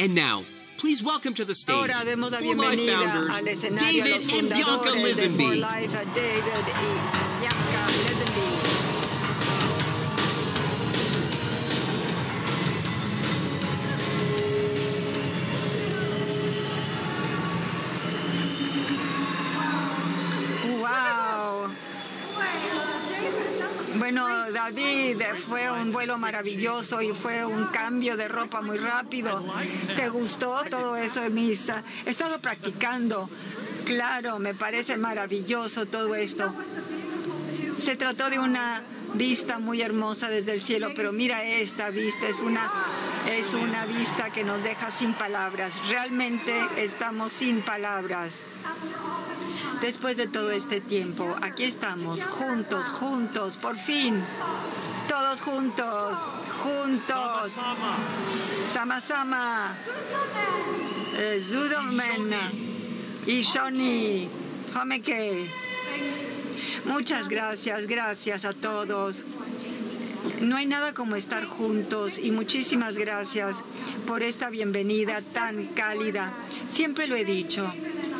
And now, please welcome to the stage Ahora demos la For Life bienvenida founders al escenario a David los and Bianca fundadores de For Lisenby. David, fue un vuelo maravilloso y fue un cambio de ropa muy rápido. ¿Te gustó todo eso, Misa? He estado practicando. Claro, me parece maravilloso todo esto. Se trató de una vista muy hermosa desde el cielo, pero mira esta vista, es una, es una vista que nos deja sin palabras. Realmente estamos sin palabras. Después de todo este tiempo, aquí estamos, juntos, juntos, por fin. Todos juntos, juntos. Sama Sama, Zuzomen y Shoni Homeke. Muchas gracias, gracias a todos. No hay nada como estar juntos y muchísimas gracias por esta bienvenida tan cálida. Siempre lo he dicho.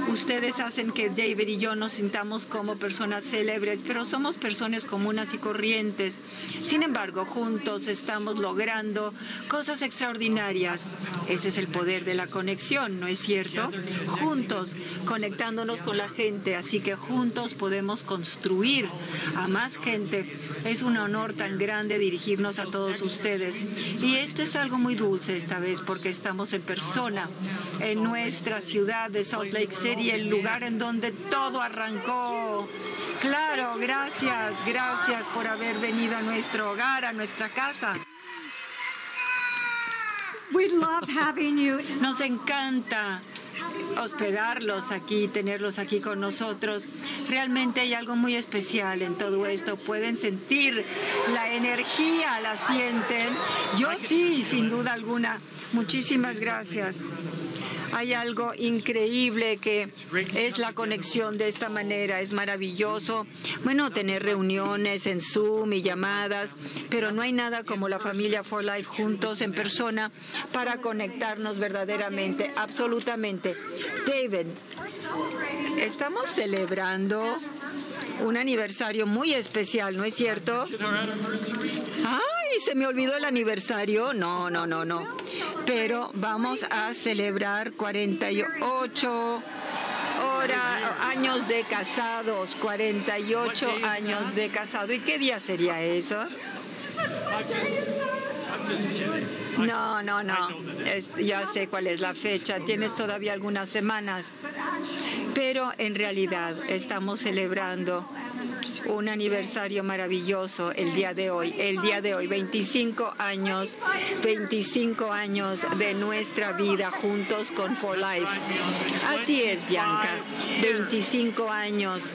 Ustedes hacen que David y yo nos sintamos como personas célebres, pero somos personas comunes y corrientes. Sin embargo, juntos estamos logrando cosas extraordinarias. Ese es el poder de la conexión, ¿no es cierto? Juntos, conectándonos con la gente, así que juntos podemos construir a más gente. Es un honor tan grande dirigirnos a todos ustedes. Y esto es algo muy dulce esta vez porque estamos en persona en nuestra ciudad de Salt Lake City, el lugar en donde todo arrancó. Claro, gracias, gracias por haber venido a nuestro hogar, a nuestra casa. We love having you. Nos encanta hospedarlos aquí, tenerlos aquí con nosotros. Realmente hay algo muy especial en todo esto. Pueden sentir la energía, la sienten. Yo sí, sin duda alguna. Muchísimas gracias. Hay algo increíble que es la conexión de esta manera. Es maravilloso. Bueno, tener reuniones en Zoom y llamadas, pero no hay nada como la familia For Life juntos en persona para conectarnos verdaderamente, absolutamente. David, estamos celebrando un aniversario muy especial, ¿no es cierto? ¡Ay! Se me olvidó el aniversario. No, no, no, no. Pero vamos a celebrar 48 hora, años de casados, 48 años de casado. ¿Y qué día sería eso? No, no, no. Es- ya sé cuál es la fecha. Tienes todavía algunas semanas. Pero en realidad estamos celebrando un aniversario maravilloso el día de hoy. El día de hoy, 25 años, 25 años de nuestra vida juntos con For Life. Así es, Bianca. 25 años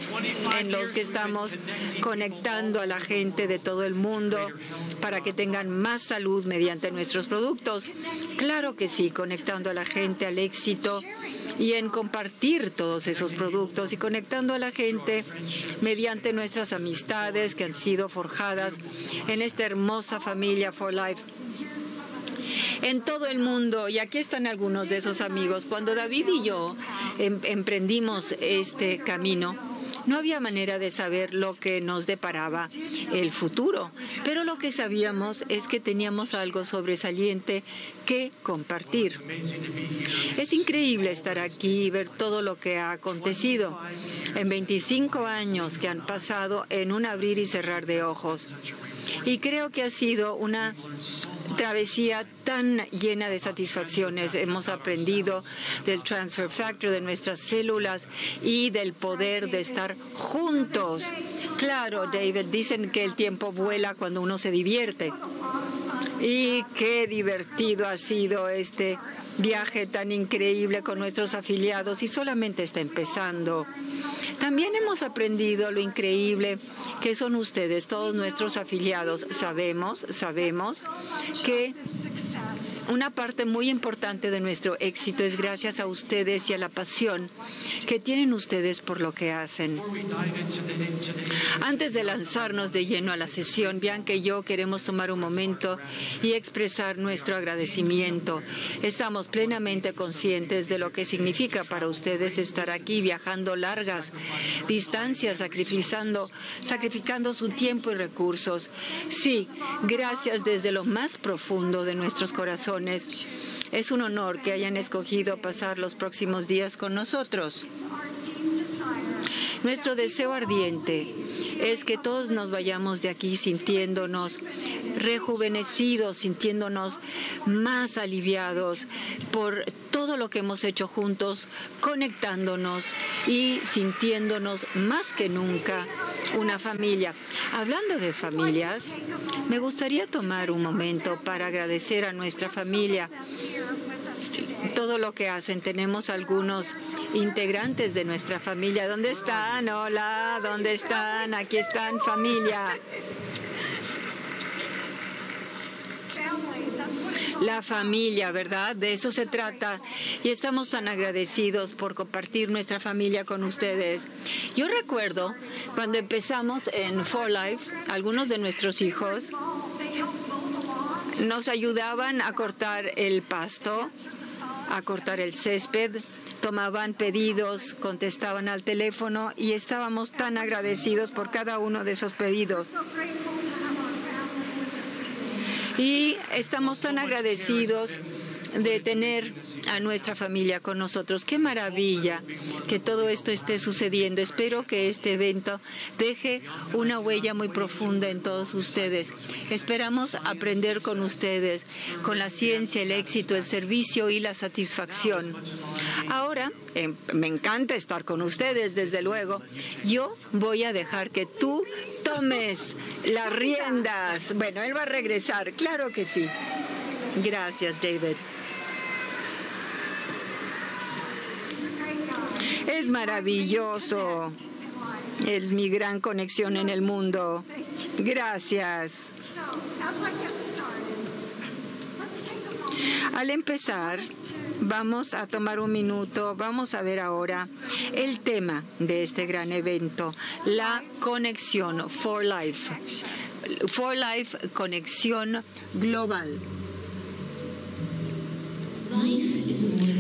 en los que estamos conectando a la gente de todo el mundo para que tengan más salud mediante nuestros productos. Claro que sí, conectando a la gente al éxito y en compartir todos esos productos y conectando a la gente mediante nuestras amistades que han sido forjadas en esta hermosa familia For Life en todo el mundo. Y aquí están algunos de esos amigos. Cuando David y yo em- emprendimos este camino, no había manera de saber lo que nos deparaba el futuro, pero lo que sabíamos es que teníamos algo sobresaliente que compartir. Es increíble estar aquí y ver todo lo que ha acontecido en 25 años que han pasado en un abrir y cerrar de ojos. Y creo que ha sido una travesía tan llena de satisfacciones. Hemos aprendido del transfer factor de nuestras células y del poder de estar juntos. Claro, David, dicen que el tiempo vuela cuando uno se divierte. Y qué divertido ha sido este viaje tan increíble con nuestros afiliados y solamente está empezando. También hemos aprendido lo increíble que son ustedes, todos nuestros afiliados. Sabemos, sabemos que una parte muy importante de nuestro éxito es gracias a ustedes y a la pasión que tienen ustedes por lo que hacen. Antes de lanzarnos de lleno a la sesión, Bianca y yo queremos tomar un momento y expresar nuestro agradecimiento. Estamos plenamente conscientes de lo que significa para ustedes estar aquí viajando largas distancias, sacrificando, sacrificando su tiempo y recursos. Sí, gracias desde lo más profundo de nuestros corazones. Es un honor que hayan escogido pasar los próximos días con nosotros. Nuestro deseo ardiente es que todos nos vayamos de aquí sintiéndonos rejuvenecidos, sintiéndonos más aliviados por todo lo que hemos hecho juntos, conectándonos y sintiéndonos más que nunca una familia. Hablando de familias, me gustaría tomar un momento para agradecer a nuestra familia todo lo que hacen. Tenemos algunos integrantes de nuestra familia. ¿Dónde están? Hola, ¿dónde están? Aquí están, familia. La familia, ¿verdad? De eso se trata. Y estamos tan agradecidos por compartir nuestra familia con ustedes. Yo recuerdo cuando empezamos en For Life, algunos de nuestros hijos nos ayudaban a cortar el pasto, a cortar el césped, tomaban pedidos, contestaban al teléfono y estábamos tan agradecidos por cada uno de esos pedidos. Y estamos tan agradecidos de tener a nuestra familia con nosotros. Qué maravilla que todo esto esté sucediendo. Espero que este evento deje una huella muy profunda en todos ustedes. Esperamos aprender con ustedes, con la ciencia, el éxito, el servicio y la satisfacción. Ahora, em, me encanta estar con ustedes, desde luego. Yo voy a dejar que tú tomes las riendas. Bueno, él va a regresar, claro que sí. Gracias, David. Es maravilloso. Es mi gran conexión en el mundo. Gracias. Al empezar, vamos a tomar un minuto, vamos a ver ahora el tema de este gran evento, la conexión For Life. For Life, conexión global.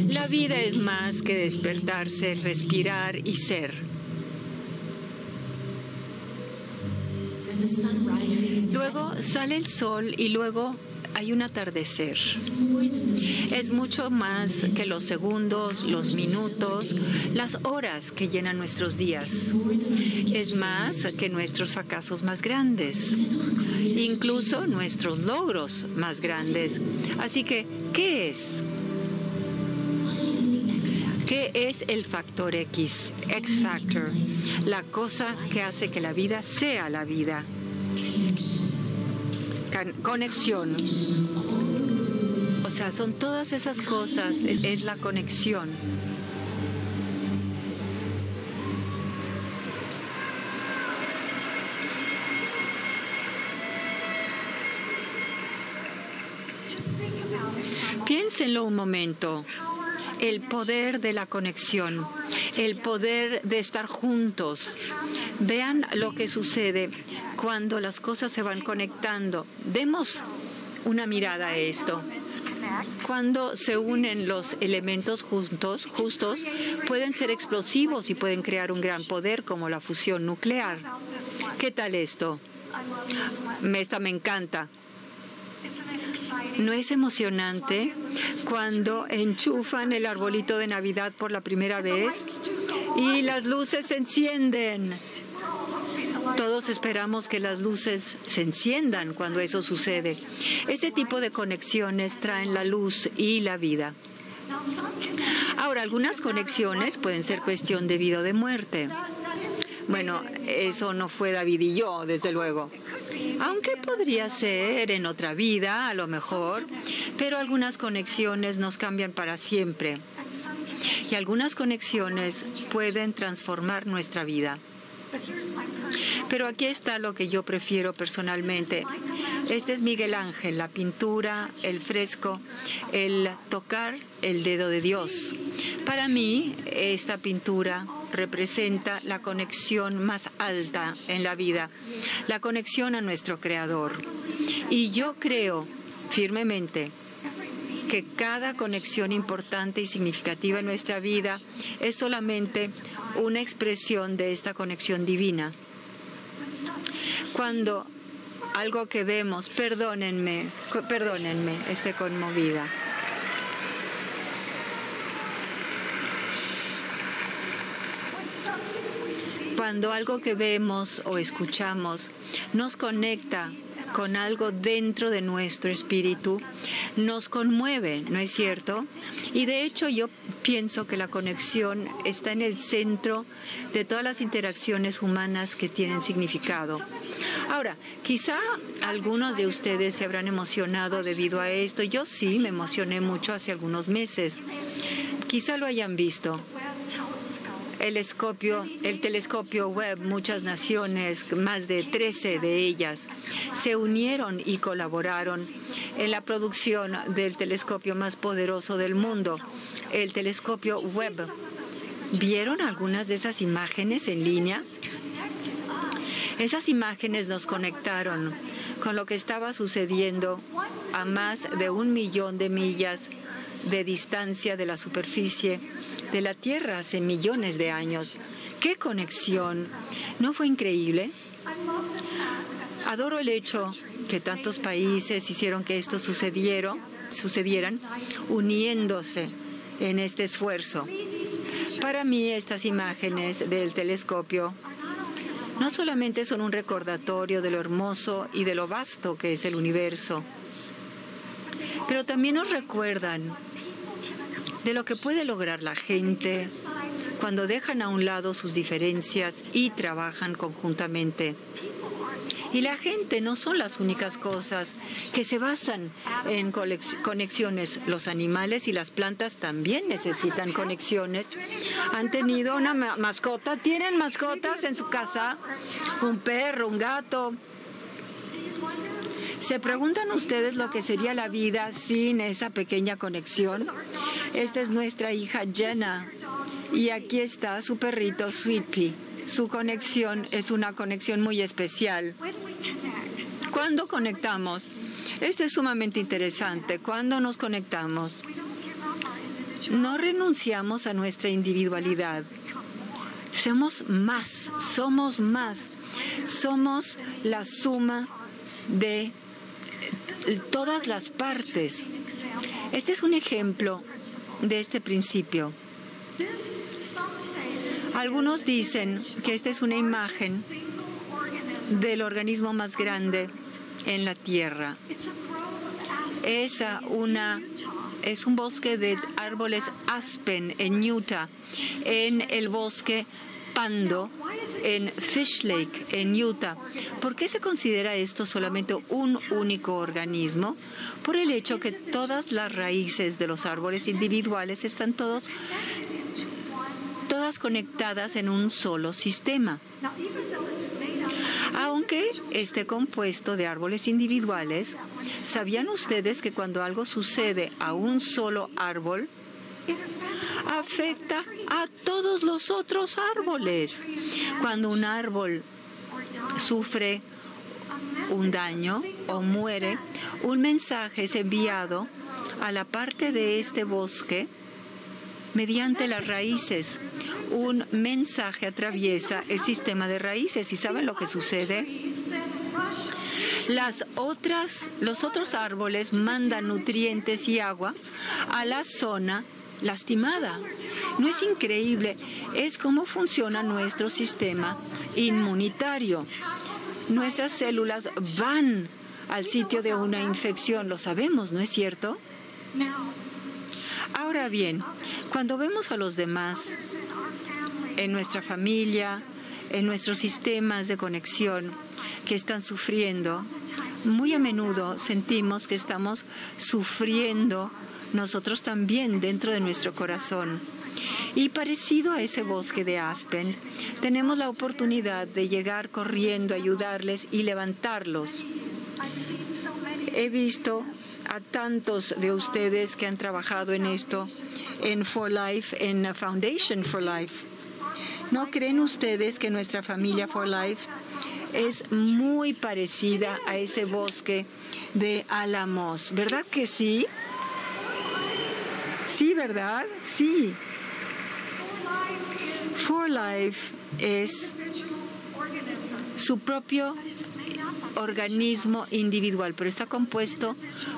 La vida es más que despertarse, respirar y ser. Luego sale el sol y luego hay un atardecer. Es mucho más que los segundos, los minutos, las horas que llenan nuestros días. Es más que nuestros fracasos más grandes, incluso nuestros logros más grandes. Así que, ¿qué es? ¿Qué es el factor X? X factor, la cosa que hace que la vida sea la vida conexión. O sea, son todas esas cosas, es, la conexión. Piénsenlo un momento el poder de la conexión, el poder de estar juntos. Vean lo que sucede cuando las cosas se van conectando. Demos una mirada a esto. Cuando se unen los elementos juntos, justos, pueden ser explosivos y pueden crear un gran poder como la fusión nuclear. ¿Qué tal esto? Esta me encanta. ¿No es emocionante cuando enchufan el arbolito de Navidad por la primera vez y las luces se encienden? Todos esperamos que las luces se enciendan cuando eso sucede. Ese tipo de conexiones traen la luz y la vida. Ahora, algunas conexiones pueden ser cuestión de vida o de muerte. Bueno, eso no fue David y yo, desde luego. Aunque podría ser en otra vida, a lo mejor, pero algunas conexiones nos cambian para siempre. Y algunas conexiones pueden transformar nuestra vida. Pero aquí está lo que yo prefiero personalmente. Este es Miguel Ángel, la pintura, el fresco, el tocar el dedo de Dios. Para mí, esta pintura representa la conexión más alta en la vida, la conexión a nuestro Creador. Y yo creo firmemente que cada conexión importante y significativa en nuestra vida es solamente una expresión de esta conexión divina. Cuando algo que vemos, perdónenme, perdónenme, esté conmovida. Cuando algo que vemos o escuchamos nos conecta con algo dentro de nuestro espíritu, nos conmueve, ¿no es cierto? Y de hecho yo pienso que la conexión está en el centro de todas las interacciones humanas que tienen significado. Ahora, quizá algunos de ustedes se habrán emocionado debido a esto. Yo sí me emocioné mucho hace algunos meses. Quizá lo hayan visto el, el telescopio Webb, muchas naciones, más de 13 de ellas, se unieron y colaboraron en la producción del telescopio más poderoso del mundo, el telescopio Webb. ¿Vieron algunas de esas imágenes en línea? Esas imágenes nos conectaron con lo que estaba sucediendo a más de un millón de millas de distancia de la superficie de la Tierra hace millones de años. ¡Qué conexión! ¿No fue increíble? Adoro el hecho que tantos países hicieron que esto sucediera, sucedieran uniéndose en este esfuerzo. Para mí estas imágenes del telescopio no solamente son un recordatorio de lo hermoso y de lo vasto que es el universo, pero también nos recuerdan de lo que puede lograr la gente cuando dejan a un lado sus diferencias y trabajan conjuntamente. Y la gente no son las únicas cosas que se basan en conexiones. Los animales y las plantas también necesitan conexiones. Han tenido una mascota, tienen mascotas en su casa, un perro, un gato. ¿Se preguntan ustedes lo que sería la vida sin esa pequeña conexión? Esta es nuestra hija Jenna y aquí está su perrito Sweet Su conexión es una conexión muy especial. ¿Cuándo conectamos? Esto es sumamente interesante. ¿Cuándo nos conectamos? No renunciamos a nuestra individualidad. Somos más, somos más. Somos la suma de todas las partes. Este es un ejemplo de este principio. Algunos dicen que esta es una imagen del organismo más grande en la Tierra. Es, una, es un bosque de árboles aspen en Utah, en el bosque Pando en Fish Lake, en Utah. ¿Por qué se considera esto solamente un único organismo? Por el hecho que todas las raíces de los árboles individuales están todos, todas conectadas en un solo sistema. Aunque esté compuesto de árboles individuales, ¿sabían ustedes que cuando algo sucede a un solo árbol, afecta a todos los otros árboles. Cuando un árbol sufre un daño o muere, un mensaje es enviado a la parte de este bosque mediante las raíces. Un mensaje atraviesa el sistema de raíces. ¿Y saben lo que sucede? Las otras, los otros árboles mandan nutrientes y agua a la zona lastimada. ¿No es increíble? Es cómo funciona nuestro sistema inmunitario. Nuestras células van al sitio de una infección, lo sabemos, ¿no es cierto? Ahora bien, cuando vemos a los demás en nuestra familia, en nuestros sistemas de conexión que están sufriendo, muy a menudo sentimos que estamos sufriendo nosotros también dentro de nuestro corazón. Y parecido a ese bosque de Aspen, tenemos la oportunidad de llegar corriendo, ayudarles y levantarlos. He visto a tantos de ustedes que han trabajado en esto, en For Life, en Foundation for Life. ¿No creen ustedes que nuestra familia For Life es muy parecida a ese bosque de Álamos? ¿Verdad que sí? Sí, ¿verdad? Sí. For Life es su propio organismo individual, pero está compuesto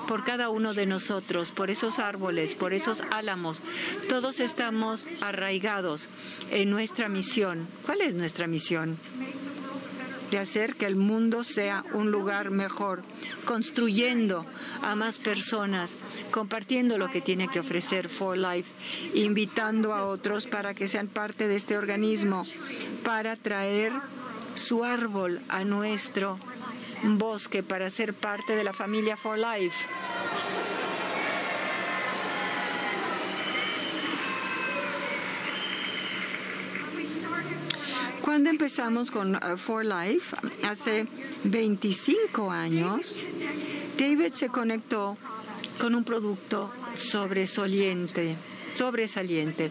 por cada uno de nosotros, por esos árboles, por esos álamos. Todos estamos arraigados en nuestra misión. ¿Cuál es nuestra misión? De hacer que el mundo sea un lugar mejor, construyendo a más personas, compartiendo lo que tiene que ofrecer For Life, invitando a otros para que sean parte de este organismo, para traer su árbol a nuestro bosque para ser parte de la familia For Life. Cuando empezamos con uh, For Life, hace 25 años, David se conectó con un producto sobresaliente, sobresaliente.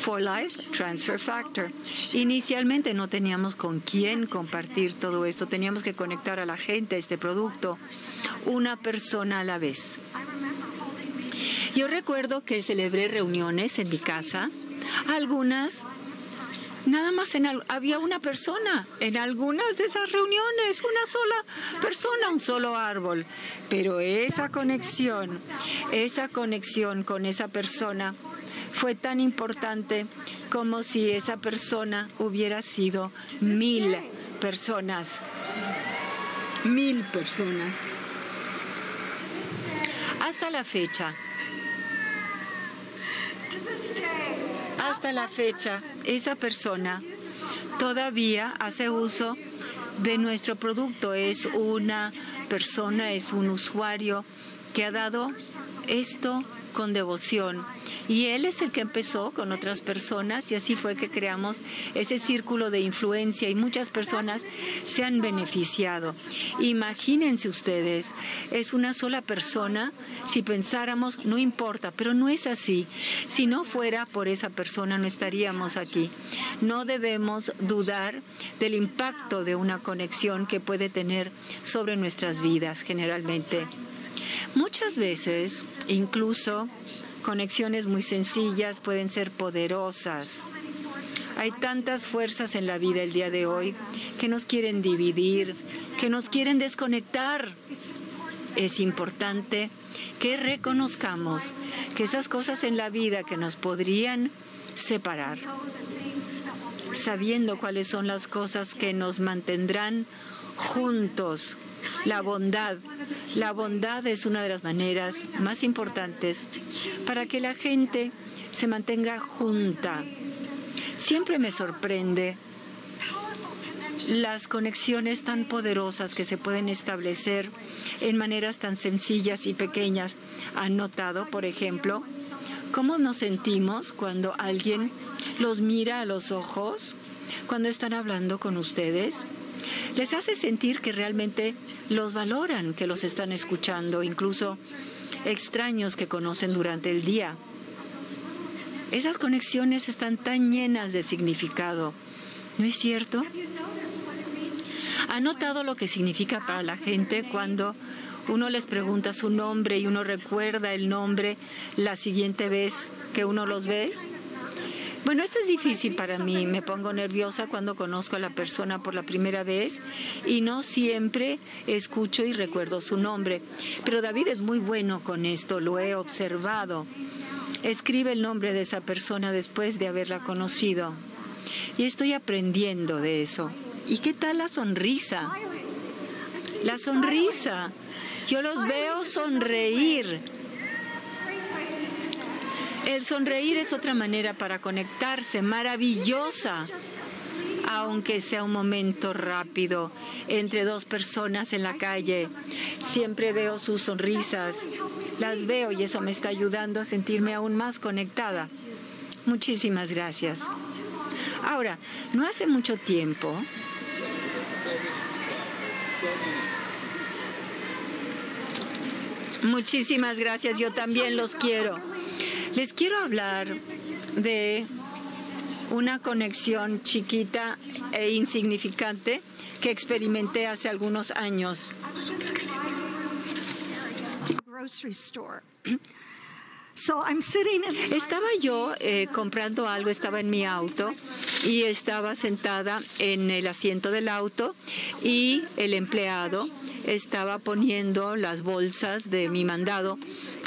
For Life Transfer Factor. Inicialmente no teníamos con quién compartir todo esto, teníamos que conectar a la gente a este producto, una persona a la vez. Yo recuerdo que celebré reuniones en mi casa, algunas Nada más había una persona en algunas de esas reuniones, una sola persona, un solo árbol. Pero esa conexión, esa conexión con esa persona fue tan importante como si esa persona hubiera sido mil personas. Mil personas. Hasta la fecha. Hasta la fecha, esa persona todavía hace uso de nuestro producto. Es una persona, es un usuario que ha dado esto con devoción. Y él es el que empezó con otras personas y así fue que creamos ese círculo de influencia y muchas personas se han beneficiado. Imagínense ustedes, es una sola persona, si pensáramos, no importa, pero no es así. Si no fuera por esa persona, no estaríamos aquí. No debemos dudar del impacto de una conexión que puede tener sobre nuestras vidas generalmente. Muchas veces, incluso conexiones muy sencillas pueden ser poderosas. Hay tantas fuerzas en la vida el día de hoy que nos quieren dividir, que nos quieren desconectar. Es importante que reconozcamos que esas cosas en la vida que nos podrían separar, sabiendo cuáles son las cosas que nos mantendrán juntos, la bondad, la bondad es una de las maneras más importantes para que la gente se mantenga junta. Siempre me sorprende las conexiones tan poderosas que se pueden establecer en maneras tan sencillas y pequeñas. ¿Han notado, por ejemplo, cómo nos sentimos cuando alguien los mira a los ojos cuando están hablando con ustedes? Les hace sentir que realmente los valoran, que los están escuchando, incluso extraños que conocen durante el día. Esas conexiones están tan llenas de significado, ¿no es cierto? ¿Ha notado lo que significa para la gente cuando uno les pregunta su nombre y uno recuerda el nombre la siguiente vez que uno los ve? Bueno, esto es difícil para mí. Me pongo nerviosa cuando conozco a la persona por la primera vez y no siempre escucho y recuerdo su nombre. Pero David es muy bueno con esto, lo he observado. Escribe el nombre de esa persona después de haberla conocido. Y estoy aprendiendo de eso. ¿Y qué tal la sonrisa? La sonrisa. Yo los veo sonreír el sonreír es otra manera para conectarse, maravillosa. aunque sea un momento rápido, entre dos personas en la calle. Siempre veo sus sonrisas, las veo y eso me está ayudando a sentirme aún más conectada. Muchísimas gracias. Ahora, no hace mucho tiempo, Muchísimas gracias, yo también los quiero. Les quiero hablar de una conexión chiquita e insignificante que experimenté hace algunos años. Estaba yo eh, comprando algo, estaba en mi auto y estaba sentada en el asiento del auto y el empleado estaba poniendo las bolsas de mi mandado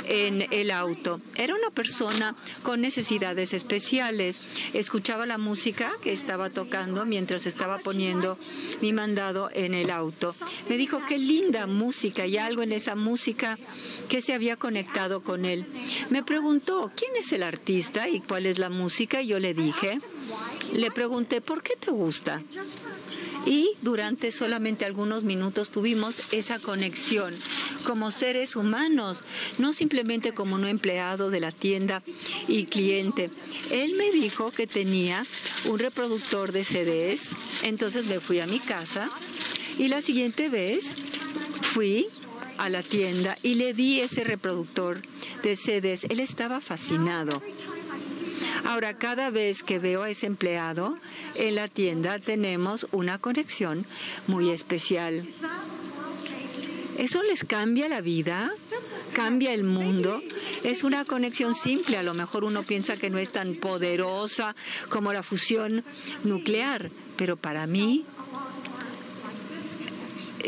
en el auto. Era una persona con necesidades especiales. Escuchaba la música que estaba tocando mientras estaba poniendo mi mandado en el auto. Me dijo, qué linda música y algo en esa música que se había conectado con él. Me preguntó, ¿quién es el artista y cuál es la música? Y yo le dije, le pregunté, ¿por qué te gusta? Y durante solamente algunos minutos tuvimos esa conexión como seres humanos, no simplemente como un empleado de la tienda y cliente. Él me dijo que tenía un reproductor de CDs, entonces me fui a mi casa y la siguiente vez fui a la tienda y le di ese reproductor de CDs. Él estaba fascinado. Ahora, cada vez que veo a ese empleado en la tienda, tenemos una conexión muy especial. ¿Eso les cambia la vida? ¿Cambia el mundo? Es una conexión simple. A lo mejor uno piensa que no es tan poderosa como la fusión nuclear, pero para mí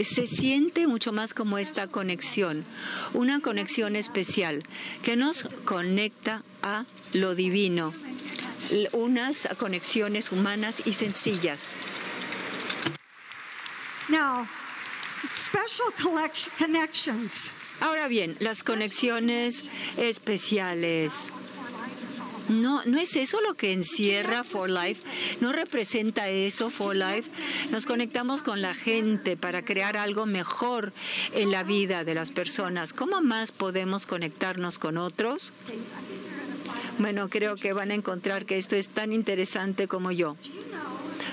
se siente mucho más como esta conexión, una conexión especial que nos conecta a lo divino, unas conexiones humanas y sencillas. Now, special connections. Ahora bien, las conexiones especiales. No, no es eso lo que encierra For Life, no representa eso For Life. Nos conectamos con la gente para crear algo mejor en la vida de las personas. ¿Cómo más podemos conectarnos con otros? Bueno, creo que van a encontrar que esto es tan interesante como yo.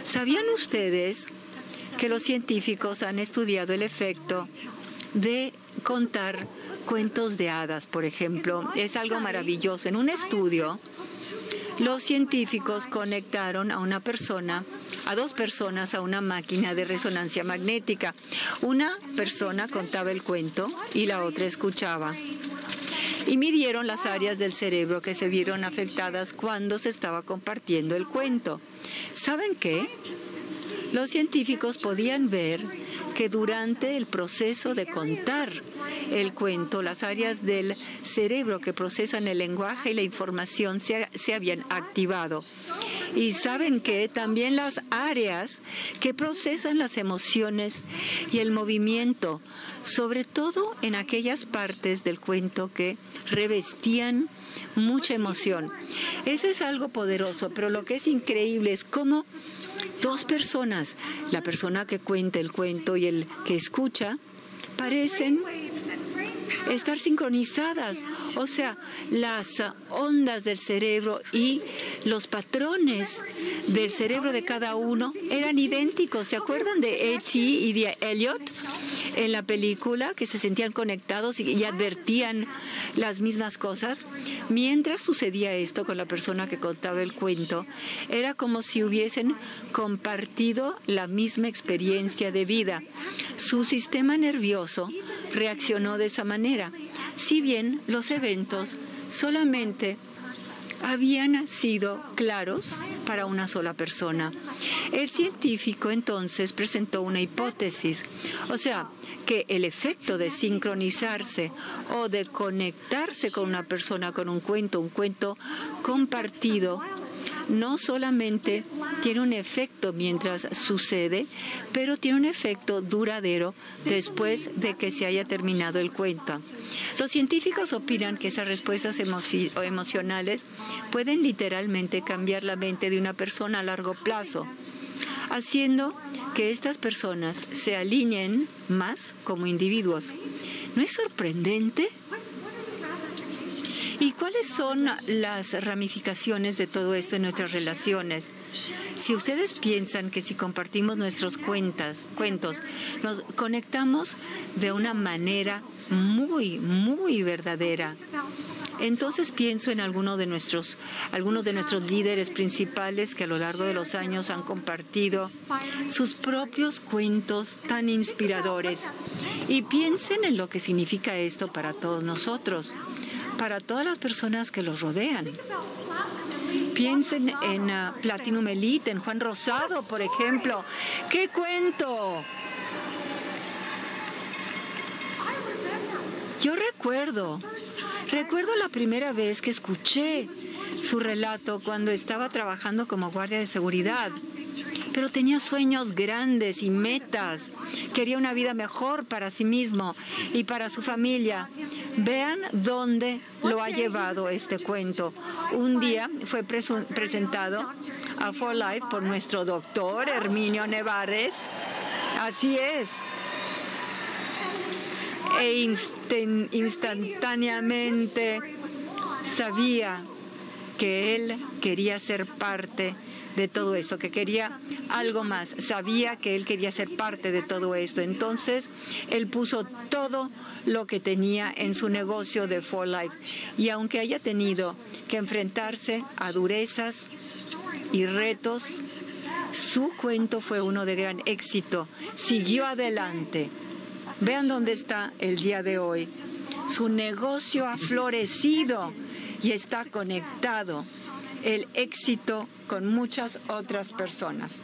¿Sabían ustedes que los científicos han estudiado el efecto de contar cuentos de hadas, por ejemplo? Es algo maravilloso. En un estudio, los científicos conectaron a una persona, a dos personas, a una máquina de resonancia magnética. Una persona contaba el cuento y la otra escuchaba y midieron las áreas del cerebro que se vieron afectadas cuando se estaba compartiendo el cuento. ¿Saben qué? Los científicos podían ver que durante el proceso de contar el cuento, las áreas del cerebro que procesan el lenguaje y la información se, se habían activado. Y saben que también las áreas que procesan las emociones y el movimiento, sobre todo en aquellas partes del cuento que revestían mucha emoción. Eso es algo poderoso, pero lo que es increíble es cómo dos personas, la persona que cuenta el cuento y el que escucha, parecen estar sincronizadas. O sea, las ondas del cerebro y los patrones del cerebro de cada uno eran idénticos. ¿Se acuerdan de E.T. y de Elliot en la película que se sentían conectados y, advertían las mismas cosas? Mientras sucedía esto con la persona que contaba el cuento, era como si hubiesen compartido la misma experiencia de vida. Su sistema nervioso reaccionó de esa manera, si bien los eventos solamente habían sido claros para una sola persona. El científico entonces presentó una hipótesis, o sea, que el efecto de sincronizarse o de conectarse con una persona con un cuento, un cuento compartido, no solamente tiene un efecto mientras sucede, pero tiene un efecto duradero después de que se haya terminado el cuento. Los científicos opinan que esas respuestas emocionales pueden literalmente cambiar la mente de una persona a largo plazo. haciendo que estas personas se alineen más como individuos. ¿No es sorprendente? ¿Y cuáles son las ramificaciones de todo esto en nuestras relaciones? Si ustedes piensan que si compartimos nuestros cuentas, cuentos, nos conectamos de una manera muy, muy verdadera, entonces pienso en algunos de nuestros, algunos de nuestros líderes principales que a lo largo de los años han compartido sus propios cuentos tan inspiradores. Y piensen en lo que significa esto para todos nosotros para todas las personas que los rodean. Piensen en uh, Platinum Elite, en Juan Rosado, por ejemplo. ¡Qué cuento! Yo recuerdo, recuerdo la primera vez que escuché su relato cuando estaba trabajando como guardia de seguridad pero tenía sueños grandes y metas. Quería una vida mejor para sí mismo y para su familia. Vean dónde lo ha llevado este cuento. Un día fue presentado a For Life por nuestro doctor Herminio Nevares. Así es. E instantáneamente sabía que él quería ser parte todo esto, que quería algo más, sabía que él quería ser parte de todo esto. Entonces, él puso todo lo que tenía en su negocio de For Life. Y aunque haya tenido que enfrentarse a durezas y retos, su cuento fue uno de gran éxito. Siguió adelante. Vean dónde está el día de hoy. Su negocio ha florecido y está conectado el éxito con muchas otras personas.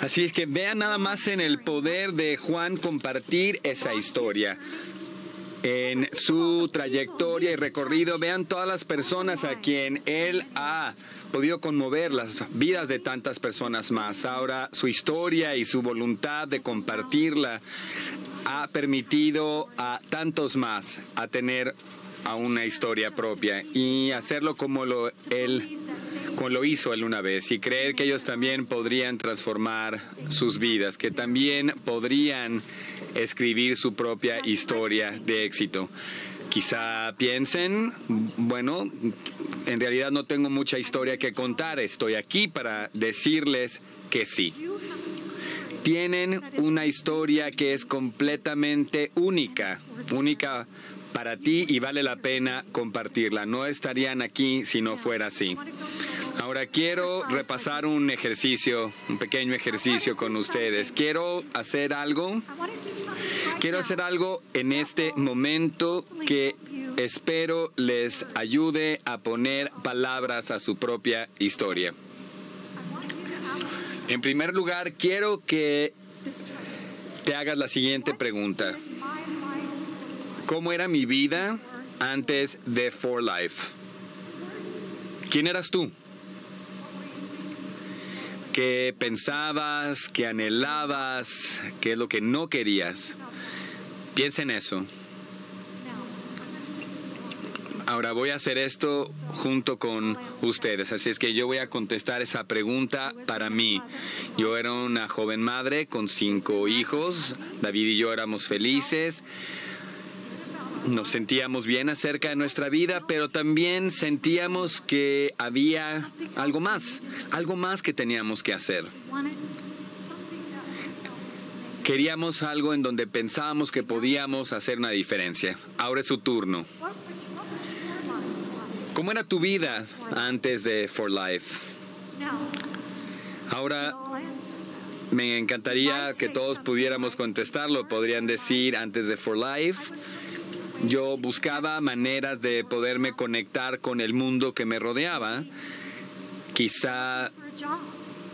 Así es que vean nada más en el poder de Juan compartir esa historia. En su trayectoria y recorrido, vean todas las personas a quien él ha podido conmover las vidas de tantas personas más. Ahora su historia y su voluntad de compartirla ha permitido a tantos más a tener a una historia propia y hacerlo como lo él lo hizo él una vez y creer que ellos también podrían transformar sus vidas, que también podrían escribir su propia historia de éxito. Quizá piensen, bueno, en realidad no tengo mucha historia que contar, estoy aquí para decirles que sí. Tienen una historia que es completamente única, única para ti y vale la pena compartirla. No estarían aquí si no fuera así. Ahora quiero repasar un ejercicio, un pequeño ejercicio con ustedes. Quiero hacer algo, quiero hacer algo en este momento que espero les ayude a poner palabras a su propia historia. En primer lugar, quiero que te hagas la siguiente pregunta. ¿Cómo era mi vida antes de For Life? ¿Quién eras tú? ¿Qué pensabas? ¿Qué anhelabas? ¿Qué es lo que no querías? Piensa en eso. Ahora voy a hacer esto junto con ustedes, así es que yo voy a contestar esa pregunta para mí. Yo era una joven madre con cinco hijos, David y yo éramos felices nos sentíamos bien acerca de nuestra vida, pero también sentíamos que había algo más, algo más que teníamos que hacer. Queríamos algo en donde pensábamos que podíamos hacer una diferencia. Ahora es su turno. ¿Cómo era tu vida antes de For Life? Ahora me encantaría que todos pudiéramos contestarlo. Podrían decir antes de For Life yo buscaba maneras de poderme conectar con el mundo que me rodeaba. Quizá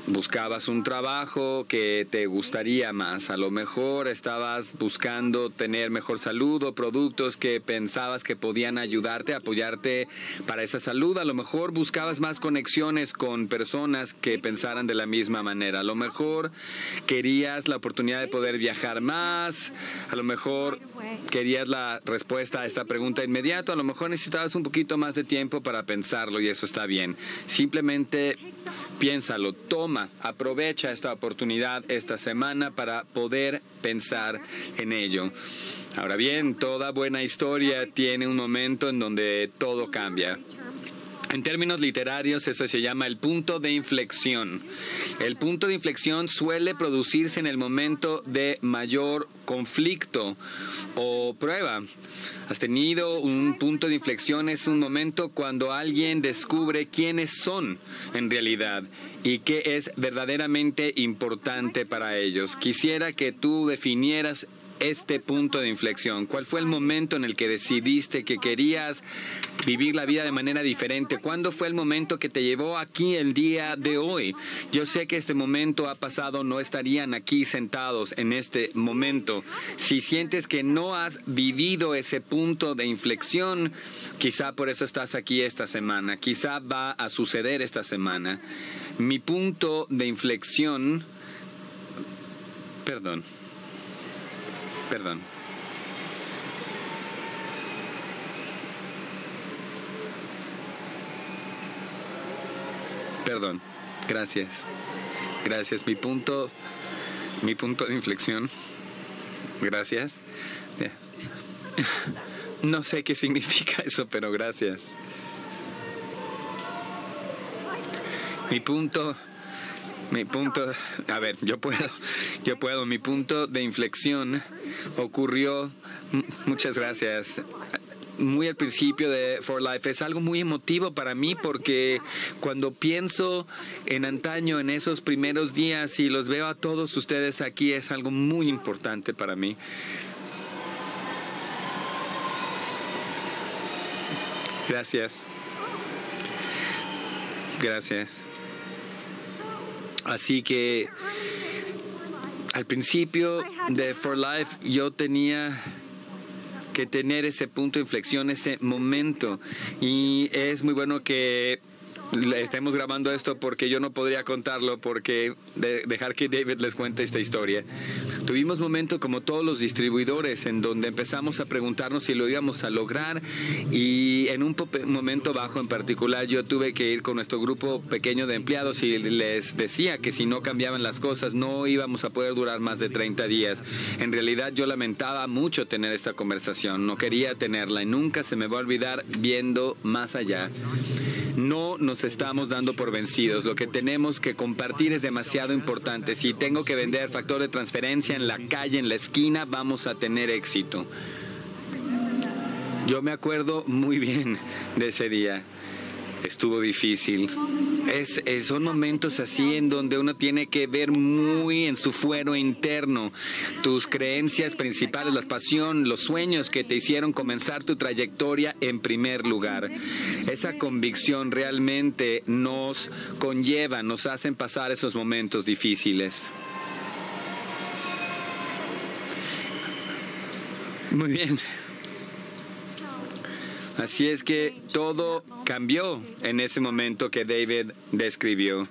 buscabas un trabajo que te gustaría más. A lo mejor estabas buscando tener mejor salud o productos que pensabas que podían ayudarte, apoyarte para esa salud. A lo mejor buscabas más conexiones con personas que pensaran de la misma manera. A lo mejor querías la oportunidad de poder viajar más. A lo mejor querías la respuesta a esta pregunta inmediato. A lo mejor necesitabas un poquito más de tiempo para pensarlo y eso está bien. Simplemente piénsalo, toma, aprovecha esta oportunidad esta semana para poder pensar en ello. Ahora bien, toda buena historia tiene un momento en donde todo cambia. En términos literarios, eso se llama el punto de inflexión. El punto de inflexión suele producirse en el momento de mayor conflicto o prueba. Has tenido un punto de inflexión, es un momento cuando alguien descubre quiénes son en realidad y qué es verdaderamente importante para ellos. Quisiera que tú definieras este punto de inflexión? ¿Cuál fue el momento en el que decidiste que querías vivir la vida de manera diferente? ¿Cuándo fue el momento que te llevó aquí el día de hoy? Yo sé que este momento ha pasado, no estarían aquí sentados en este momento. Si sientes que no has vivido ese punto de inflexión, quizá por eso estás aquí esta semana, quizá va a suceder esta semana. Mi punto de inflexión, perdón. Perdón. Perdón. Gracias. Gracias. Mi punto, mi punto de inflexión. Gracias. No sé qué significa eso, pero gracias. Mi punto mi punto, a ver, yo puedo, yo puedo, mi punto de inflexión ocurrió, muchas gracias, muy al principio de For Life. Es algo muy emotivo para mí porque cuando pienso en antaño, en esos primeros días y los veo a todos ustedes aquí, es algo muy importante para mí. Gracias. Gracias. Así que al principio de For Life yo tenía que tener ese punto de inflexión, ese momento. Y es muy bueno que estemos grabando esto porque yo no podría contarlo, porque dejar que David les cuente esta historia. Tuvimos momentos como todos los distribuidores en donde empezamos a preguntarnos si lo íbamos a lograr y en un momento bajo en particular yo tuve que ir con nuestro grupo pequeño de empleados y les decía que si no cambiaban las cosas no íbamos a poder durar más de 30 días. En realidad yo lamentaba mucho tener esta conversación, no quería tenerla y nunca se me va a olvidar viendo más allá. No nos estamos dando por vencidos. Lo que tenemos que compartir es demasiado importante. Si tengo que vender factor de transferencia en la calle, en la esquina, vamos a tener éxito. Yo me acuerdo muy bien de ese día estuvo difícil. Es, son momentos así en donde uno tiene que ver muy en su fuero interno tus creencias principales, la pasión, los sueños que te hicieron comenzar tu trayectoria en primer lugar. Esa convicción realmente nos conlleva, nos hacen pasar esos momentos difíciles. Muy bien. Así es que todo cambió en ese momento que David describió.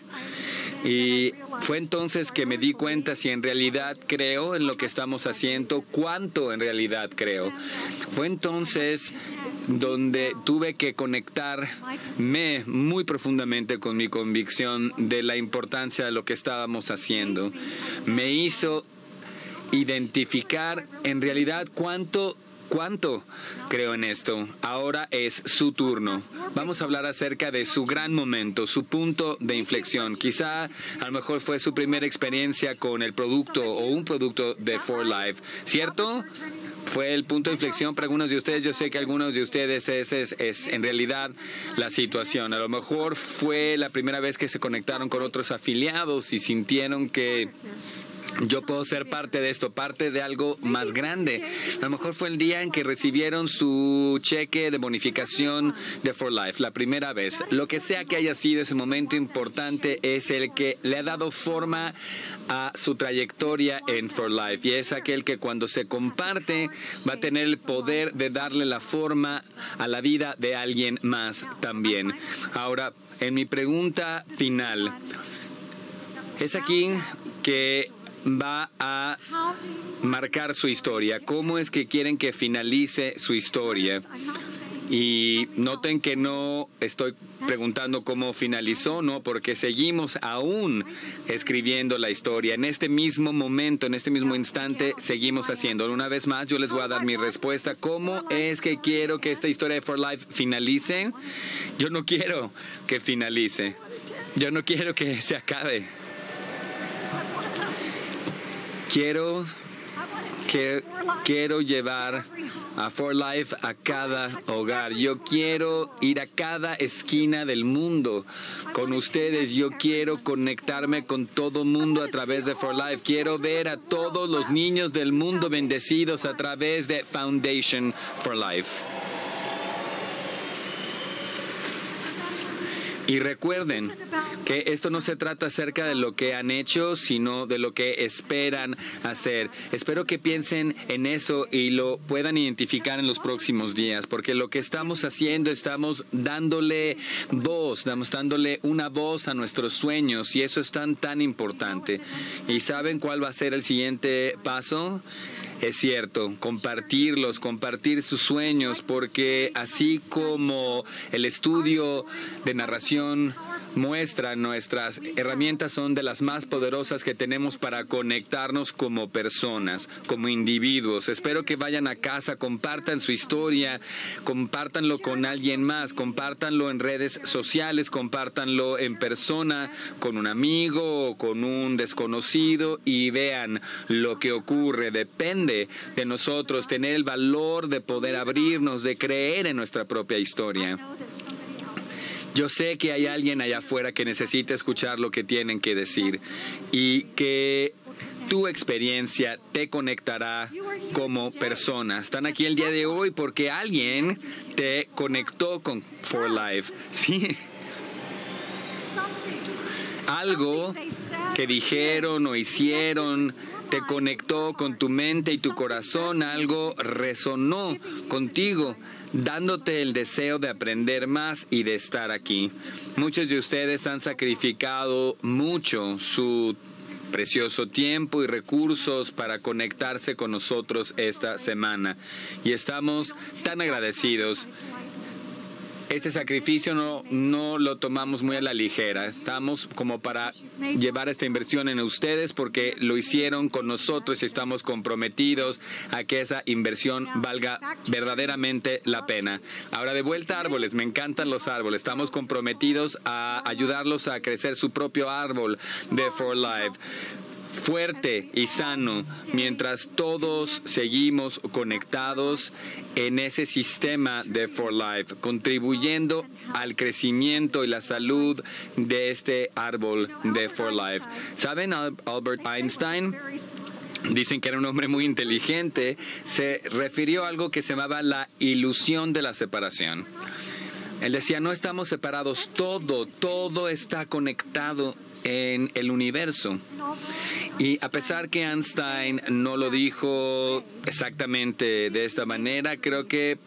Y fue entonces que me di cuenta si en realidad creo en lo que estamos haciendo, cuánto en realidad creo. Fue entonces donde tuve que conectarme muy profundamente con mi convicción de la importancia de lo que estábamos haciendo. Me hizo identificar en realidad cuánto cuánto creo en esto. Ahora es su turno. Vamos a hablar acerca de su gran momento, su punto de inflexión. Quizá a lo mejor fue su primera experiencia con el producto o un producto de For Life, ¿cierto? fue el punto de inflexión para algunos de ustedes. Yo sé que algunos de ustedes ese es, es, en realidad la situación. A lo mejor fue la primera vez que se conectaron con otros afiliados y sintieron que yo puedo ser parte de esto, parte de algo más grande. A lo mejor fue el día en que recibieron su cheque de bonificación de For Life, la primera vez. Lo que sea que haya sido ese momento importante es el que le ha dado forma a su trayectoria en For Life. Y es aquel que cuando se comparte va a tener el poder de darle la forma a la vida de alguien más también. Ahora, en mi pregunta final, es aquí que va a marcar su historia? ¿Cómo es que quieren que finalice su historia? Y noten que no estoy preguntando cómo finalizó, no, porque seguimos aún escribiendo la historia. En este mismo momento, en este mismo instante, seguimos haciendo. Una vez más, yo les voy a dar mi respuesta. ¿Cómo es que quiero que esta historia de For Life finalice? Yo no quiero que finalice. Yo no quiero que se acabe. Quiero quiero llevar a For Life a cada hogar. Yo quiero ir a cada esquina del mundo con ustedes. Yo quiero conectarme con todo mundo a través de For Life. Quiero ver a todos los niños del mundo bendecidos a través de Foundation for Life. Y recuerden que esto no se trata acerca de lo que han hecho, sino de lo que esperan hacer. Espero que piensen en eso y lo puedan identificar en los próximos días, porque lo que estamos haciendo, estamos dándole voz, estamos dándole una voz a nuestros sueños y eso es tan, tan importante. ¿Y saben cuál va a ser el siguiente paso? Es cierto, compartirlos, compartir sus sueños, porque así como el estudio de narración muestra nuestras herramientas son de las más poderosas que tenemos para conectarnos como personas, como individuos. Espero que vayan a casa, compartan su historia, compártanlo con alguien más, compártanlo en redes sociales, compártanlo en persona con un amigo o con un desconocido y vean lo que ocurre. Depende de nosotros tener el valor de poder abrirnos, de creer en nuestra propia historia. Yo sé que hay alguien allá afuera que necesita escuchar lo que tienen que decir y que tu experiencia te conectará como persona. Están aquí el día de hoy porque alguien te conectó con For Life. Sí. Algo que dijeron o hicieron te conectó con tu mente y tu corazón, algo resonó contigo dándote el deseo de aprender más y de estar aquí. Muchos de ustedes han sacrificado mucho su precioso tiempo y recursos para conectarse con nosotros esta semana y estamos tan agradecidos este sacrificio no, no lo tomamos muy a la ligera. Estamos como para llevar esta inversión en ustedes porque lo hicieron con nosotros y estamos comprometidos a que esa inversión valga verdaderamente la pena. Ahora de vuelta árboles, me encantan los árboles. Estamos comprometidos a ayudarlos a crecer su propio árbol de For Life fuerte y sano mientras todos seguimos conectados en ese sistema de For Life, contribuyendo al crecimiento y la salud de este árbol de For Life. ¿Saben Albert Einstein? Dicen que era un hombre muy inteligente, se refirió a algo que se llamaba la ilusión de la separación. Él decía, no estamos separados, todo, todo está conectado en el universo. Y a pesar que Einstein no lo dijo exactamente de esta manera, creo que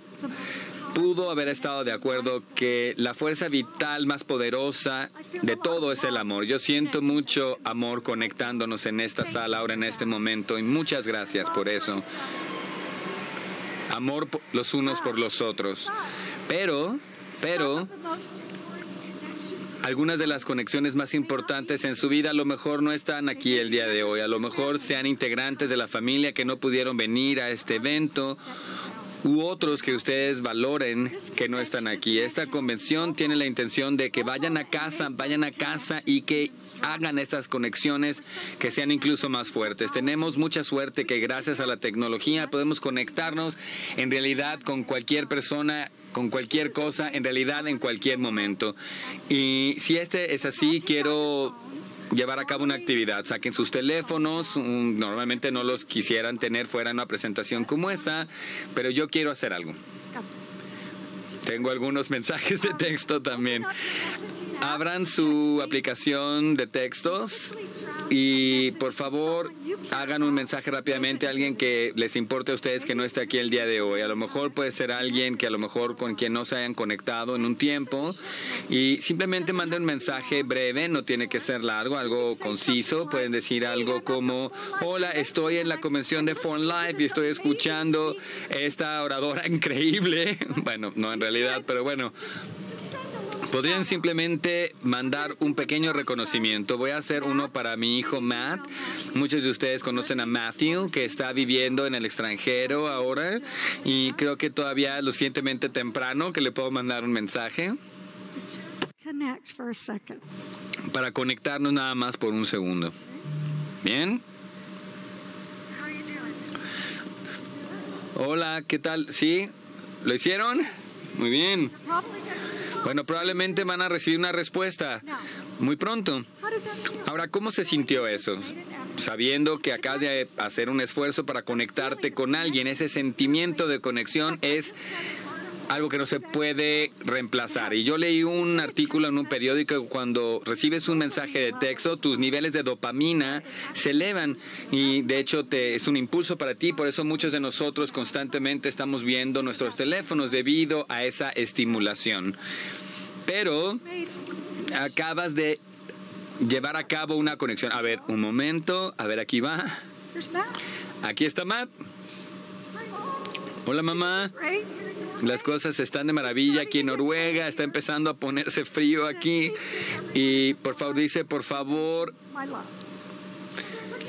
pudo haber estado de acuerdo que la fuerza vital más poderosa de todo es el amor. Yo siento mucho amor conectándonos en esta sala ahora en este momento y muchas gracias por eso. Amor los unos por los otros. Pero pero algunas de las conexiones más importantes en su vida a lo mejor no están aquí el día de hoy. A lo mejor sean integrantes de la familia que no pudieron venir a este evento u otros que ustedes valoren que no están aquí. Esta convención tiene la intención de que vayan a casa, vayan a casa y que hagan estas conexiones que sean incluso más fuertes. Tenemos mucha suerte que gracias a la tecnología podemos conectarnos en realidad con cualquier persona con cualquier cosa, en realidad en cualquier momento. Y si este es así, quiero llevar a cabo una actividad. Saquen sus teléfonos, normalmente no los quisieran tener fuera en una presentación como esta, pero yo quiero hacer algo. Tengo algunos mensajes de texto también. Abran su aplicación de textos y por favor hagan un mensaje rápidamente a alguien que les importe a ustedes que no esté aquí el día de hoy. A lo mejor puede ser alguien que a lo mejor con quien no se hayan conectado en un tiempo y simplemente manden un mensaje breve, no tiene que ser largo, algo conciso. Pueden decir algo como, hola, estoy en la convención de Foreign Life y estoy escuchando esta oradora increíble. Bueno, no en realidad, pero bueno, Podrían simplemente mandar un pequeño reconocimiento. Voy a hacer uno para mi hijo Matt. Muchos de ustedes conocen a Matthew, que está viviendo en el extranjero ahora y creo que todavía lo suficientemente temprano que le puedo mandar un mensaje. Para conectarnos nada más por un segundo. ¿Bien? Hola, ¿qué tal? ¿Sí? ¿Lo hicieron? Muy bien. Bueno, probablemente van a recibir una respuesta muy pronto. Ahora, ¿cómo se sintió eso? Sabiendo que acabas de hacer un esfuerzo para conectarte con alguien, ese sentimiento de conexión es algo que no se puede reemplazar. Y yo leí un artículo en un periódico cuando recibes un mensaje de texto, tus niveles de dopamina se elevan y de hecho te, es un impulso para ti. Por eso muchos de nosotros constantemente estamos viendo nuestros teléfonos debido a esa estimulación. Pero acabas de llevar a cabo una conexión. A ver, un momento. A ver, aquí va. Aquí está Matt. Hola mamá. Las cosas están de maravilla aquí en Noruega, está empezando a ponerse frío aquí. Y por favor, dice, por favor,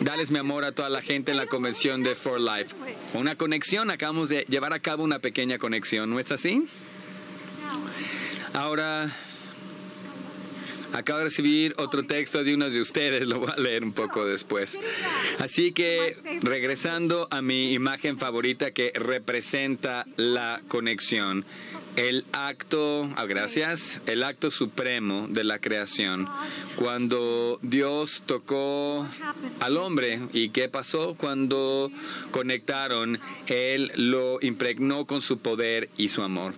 dales mi amor a toda la gente en la convención de For Life. Una conexión, acabamos de llevar a cabo una pequeña conexión, ¿no es así? Ahora, Acabo de recibir otro texto de uno de ustedes, lo voy a leer un poco después. Así que regresando a mi imagen favorita que representa la conexión, el acto, ah, gracias, el acto supremo de la creación. Cuando Dios tocó al hombre y qué pasó cuando conectaron, Él lo impregnó con su poder y su amor.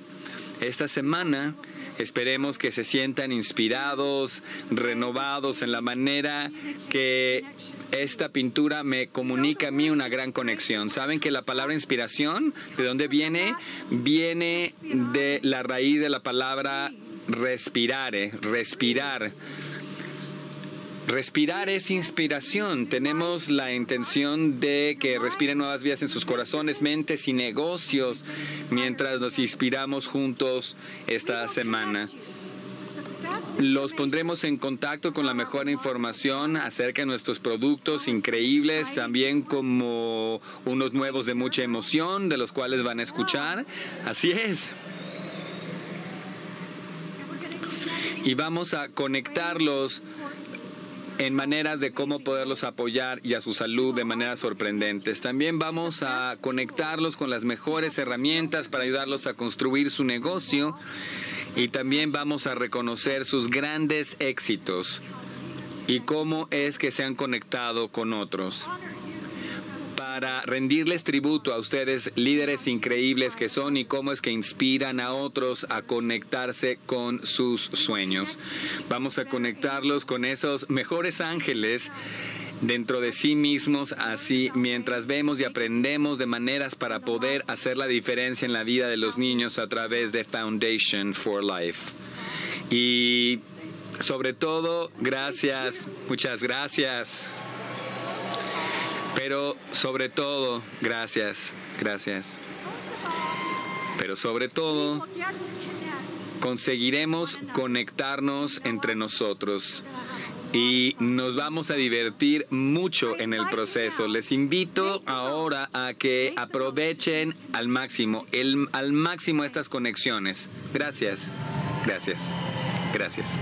Esta semana Esperemos que se sientan inspirados, renovados en la manera que esta pintura me comunica a mí una gran conexión. ¿Saben que la palabra inspiración, de dónde viene? Viene de la raíz de la palabra respirare, respirar. Respirar es inspiración. Tenemos la intención de que respiren nuevas vidas en sus corazones, mentes y negocios mientras nos inspiramos juntos esta semana. Los pondremos en contacto con la mejor información acerca de nuestros productos increíbles, también como unos nuevos de mucha emoción, de los cuales van a escuchar. Así es. Y vamos a conectarlos en maneras de cómo poderlos apoyar y a su salud de maneras sorprendentes. También vamos a conectarlos con las mejores herramientas para ayudarlos a construir su negocio y también vamos a reconocer sus grandes éxitos y cómo es que se han conectado con otros para rendirles tributo a ustedes, líderes increíbles que son y cómo es que inspiran a otros a conectarse con sus sueños. Vamos a conectarlos con esos mejores ángeles dentro de sí mismos, así mientras vemos y aprendemos de maneras para poder hacer la diferencia en la vida de los niños a través de Foundation for Life. Y sobre todo, gracias, muchas gracias. Pero sobre todo, gracias, gracias. Pero sobre todo, conseguiremos conectarnos entre nosotros y nos vamos a divertir mucho en el proceso. Les invito ahora a que aprovechen al máximo, el, al máximo estas conexiones. Gracias, gracias, gracias.